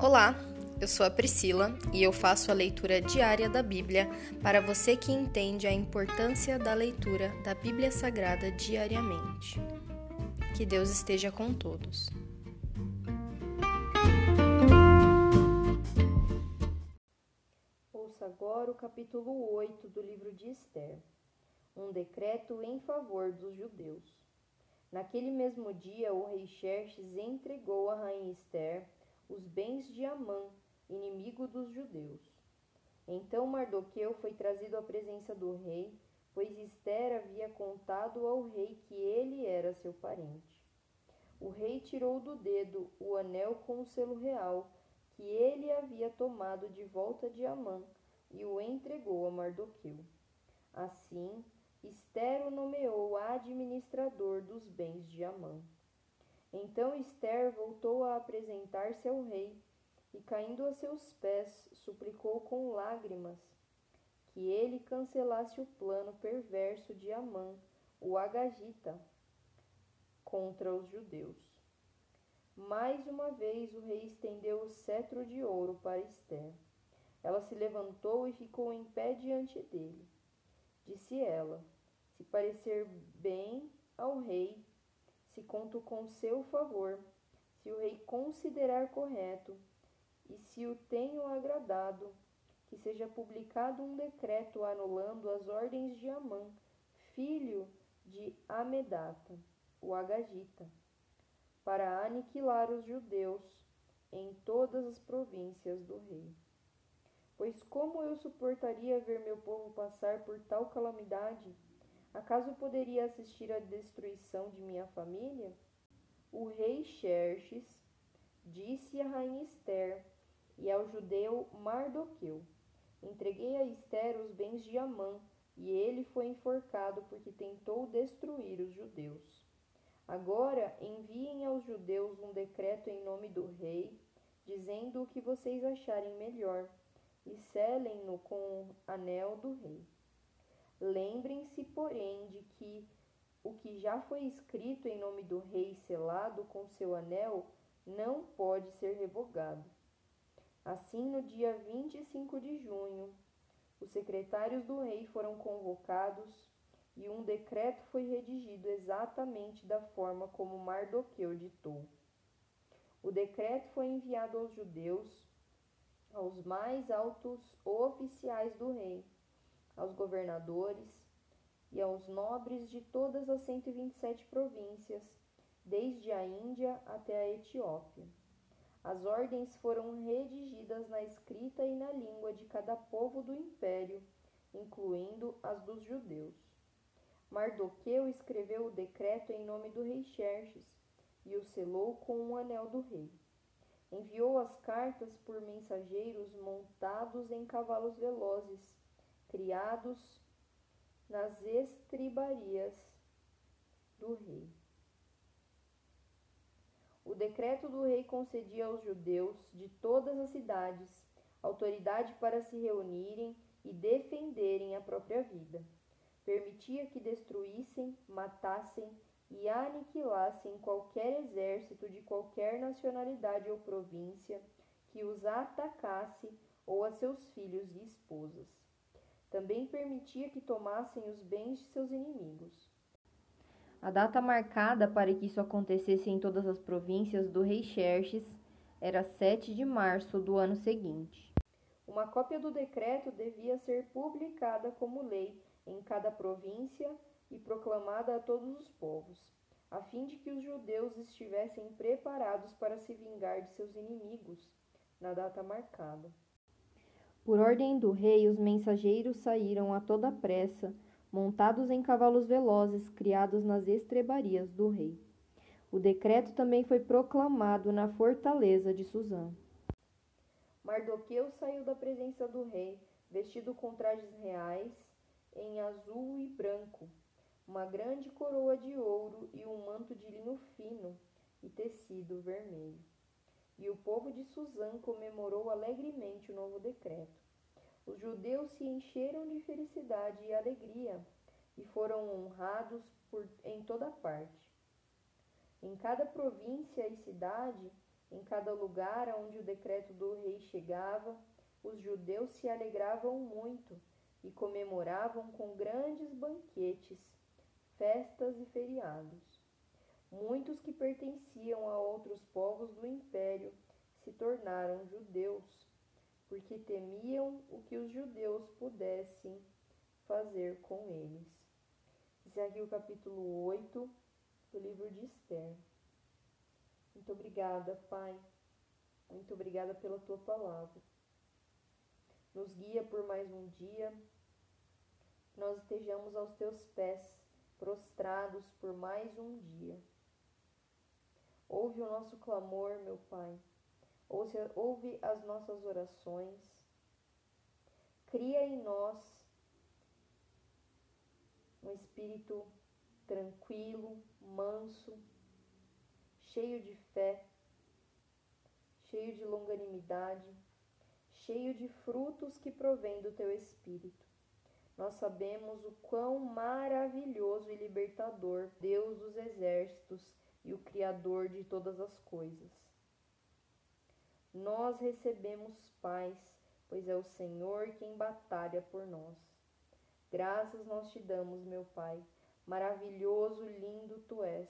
Olá, eu sou a Priscila e eu faço a leitura diária da Bíblia para você que entende a importância da leitura da Bíblia Sagrada diariamente. Que Deus esteja com todos. Ouça agora o capítulo 8 do livro de Esther. Um decreto em favor dos judeus. Naquele mesmo dia, o rei Xerxes entregou a rainha Esther os bens de Amã, inimigo dos judeus. Então Mardoqueu foi trazido à presença do rei, pois Esther havia contado ao rei que ele era seu parente. O rei tirou do dedo o anel com o selo real que ele havia tomado de volta de Amã e o entregou a Mardoqueu. Assim, Esther o nomeou administrador dos bens de Amã. Então Esther voltou a apresentar-se ao rei e, caindo a seus pés, suplicou com lágrimas que ele cancelasse o plano perverso de Amã, o Agagita, contra os judeus. Mais uma vez o rei estendeu o cetro de ouro para Esther. Ela se levantou e ficou em pé diante dele. Disse ela: Se parecer bem ao rei, se conto com seu favor, se o rei considerar correto, e se o tenho agradado, que seja publicado um decreto anulando as ordens de Amã, filho de Amedata, o Agagita, para aniquilar os judeus em todas as províncias do rei. Pois como eu suportaria ver meu povo passar por tal calamidade? Acaso poderia assistir à destruição de minha família? O rei Xerxes disse à rainha Esther e ao judeu Mardoqueu: Entreguei a Esther os bens de Amã, e ele foi enforcado porque tentou destruir os judeus. Agora enviem aos judeus um decreto em nome do rei, dizendo o que vocês acharem melhor, e selem-no com o anel do rei. Lembrem-se, porém, de que o que já foi escrito em nome do rei selado com seu anel não pode ser revogado. Assim, no dia 25 de junho, os secretários do rei foram convocados e um decreto foi redigido exatamente da forma como Mardoqueu ditou. O decreto foi enviado aos judeus, aos mais altos oficiais do rei aos governadores e aos nobres de todas as 127 províncias, desde a Índia até a Etiópia. As ordens foram redigidas na escrita e na língua de cada povo do império, incluindo as dos judeus. Mardoqueu escreveu o decreto em nome do rei Xerxes e o selou com o um anel do rei. Enviou as cartas por mensageiros montados em cavalos velozes criados nas estribarias do rei. O decreto do rei concedia aos judeus de todas as cidades autoridade para se reunirem e defenderem a própria vida. Permitia que destruíssem, matassem e aniquilassem qualquer exército de qualquer nacionalidade ou província que os atacasse ou a seus filhos e esposas. Também permitia que tomassem os bens de seus inimigos. A data marcada para que isso acontecesse em todas as províncias do rei Xerxes era 7 de março do ano seguinte. Uma cópia do decreto devia ser publicada como lei em cada província e proclamada a todos os povos, a fim de que os judeus estivessem preparados para se vingar de seus inimigos na data marcada. Por ordem do rei, os mensageiros saíram a toda pressa, montados em cavalos velozes criados nas estrebarias do rei. O decreto também foi proclamado na fortaleza de Suzã. Mardoqueu saiu da presença do rei, vestido com trajes reais, em azul e branco, uma grande coroa de ouro e um manto de linho fino e tecido vermelho. E o povo de Suzã comemorou alegremente o novo decreto. Os judeus se encheram de felicidade e alegria e foram honrados por, em toda parte. Em cada província e cidade, Em cada lugar aonde o decreto do rei chegava, os judeus se alegravam muito e comemoravam com grandes banquetes, festas e feriados. Muitos que pertenciam a outros povos do império se tornaram judeus, porque temiam o que os judeus pudessem fazer com eles. Esse é aqui o capítulo 8 do livro de Esther. Muito obrigada, Pai. Muito obrigada pela tua palavra. Nos guia por mais um dia. Nós estejamos aos teus pés, prostrados por mais um dia. Ouve o nosso clamor, meu Pai. Ouve as nossas orações. Cria em nós um espírito tranquilo, manso, cheio de fé, cheio de longanimidade, cheio de frutos que provém do teu espírito. Nós sabemos o quão maravilhoso e libertador Deus dos exércitos e o Criador de todas as coisas. Nós recebemos paz, pois é o Senhor quem batalha por nós. Graças nós te damos, meu Pai. Maravilhoso, lindo tu és.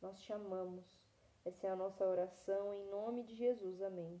Nós te amamos. Essa é a nossa oração em nome de Jesus. Amém.